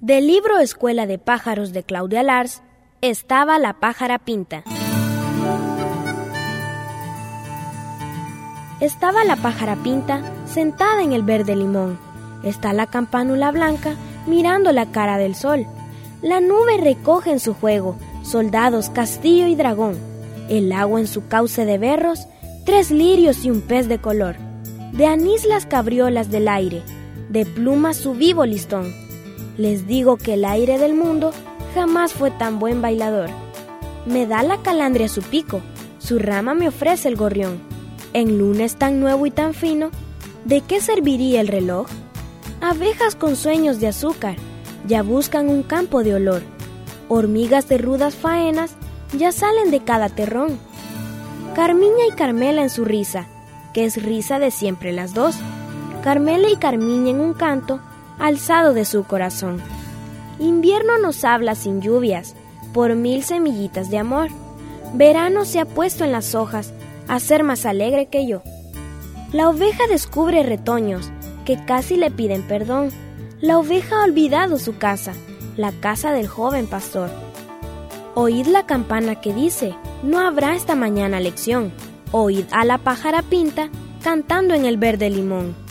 Del libro Escuela de pájaros de Claudia Lars estaba la pájara pinta. Estaba la pájara pinta sentada en el verde limón. Está la campánula blanca mirando la cara del sol. La nube recoge en su juego soldados, castillo y dragón. El agua en su cauce de berros, tres lirios y un pez de color. De anís las cabriolas del aire, de plumas su vivo listón. Les digo que el aire del mundo jamás fue tan buen bailador. Me da la calandria su pico, su rama me ofrece el gorrión. En lunes tan nuevo y tan fino, ¿de qué serviría el reloj? Abejas con sueños de azúcar ya buscan un campo de olor. Hormigas de rudas faenas ya salen de cada terrón. Carmiña y Carmela en su risa, que es risa de siempre las dos. Carmela y Carmiña en un canto alzado de su corazón. Invierno nos habla sin lluvias, por mil semillitas de amor. Verano se ha puesto en las hojas a ser más alegre que yo. La oveja descubre retoños que casi le piden perdón. La oveja ha olvidado su casa, la casa del joven pastor. Oíd la campana que dice, no habrá esta mañana lección. Oíd a la pájara pinta cantando en el verde limón.